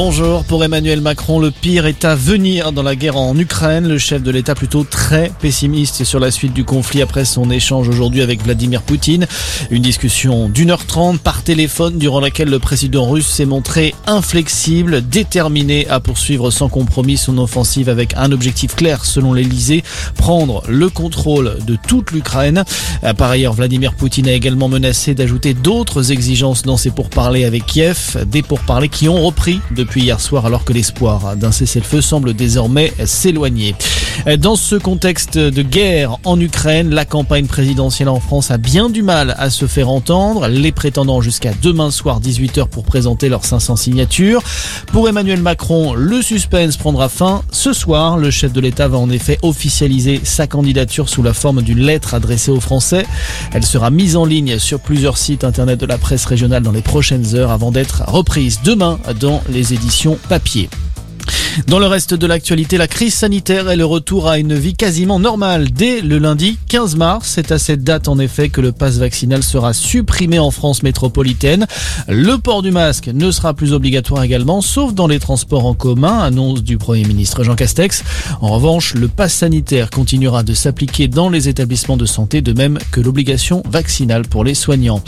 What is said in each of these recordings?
Bonjour. Pour Emmanuel Macron, le pire est à venir dans la guerre en Ukraine. Le chef de l'État plutôt très pessimiste sur la suite du conflit après son échange aujourd'hui avec Vladimir Poutine. Une discussion d'une heure trente par téléphone durant laquelle le président russe s'est montré inflexible, déterminé à poursuivre sans compromis son offensive avec un objectif clair selon l'Elysée, prendre le contrôle de toute l'Ukraine. Par ailleurs, Vladimir Poutine a également menacé d'ajouter d'autres exigences dans ses pourparlers avec Kiev, des pourparlers qui ont repris depuis depuis hier soir alors que l'espoir d'un cessez-le-feu semble désormais s'éloigner. Dans ce contexte de guerre en Ukraine, la campagne présidentielle en France a bien du mal à se faire entendre. Les prétendants jusqu'à demain soir 18h pour présenter leurs 500 signatures. Pour Emmanuel Macron, le suspense prendra fin ce soir. Le chef de l'État va en effet officialiser sa candidature sous la forme d'une lettre adressée aux Français. Elle sera mise en ligne sur plusieurs sites internet de la presse régionale dans les prochaines heures avant d'être reprise demain dans les Dans le reste de l'actualité, la crise sanitaire et le retour à une vie quasiment normale dès le lundi 15 mars. C'est à cette date en effet que le passe vaccinal sera supprimé en France métropolitaine. Le port du masque ne sera plus obligatoire également, sauf dans les transports en commun, annonce du Premier ministre Jean Castex. En revanche, le passe sanitaire continuera de s'appliquer dans les établissements de santé, de même que l'obligation vaccinale pour les soignants.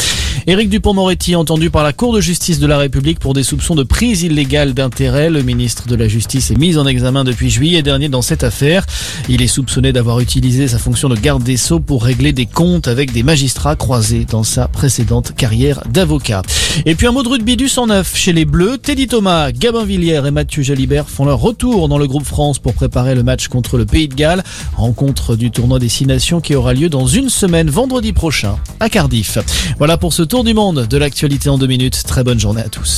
Éric Dupont-Moretti entendu par la Cour de justice de la République pour des soupçons de prise illégale d'intérêt. Le ministre de la Justice est mis en examen depuis juillet dernier dans cette affaire. Il est soupçonné d'avoir utilisé sa fonction de garde des sceaux pour régler des comptes avec des magistrats croisés dans sa précédente carrière d'avocat. Et puis un mot de rugby du 109 chez les Bleus. Teddy Thomas, Gabin Villiers et Mathieu Jalibert font leur retour dans le groupe France pour préparer le match contre le Pays de Galles. Rencontre du tournoi des Six Nations qui aura lieu dans une semaine vendredi prochain à Cardiff. Voilà pour ce tour du monde de l'actualité en deux minutes. Très bonne journée à tous.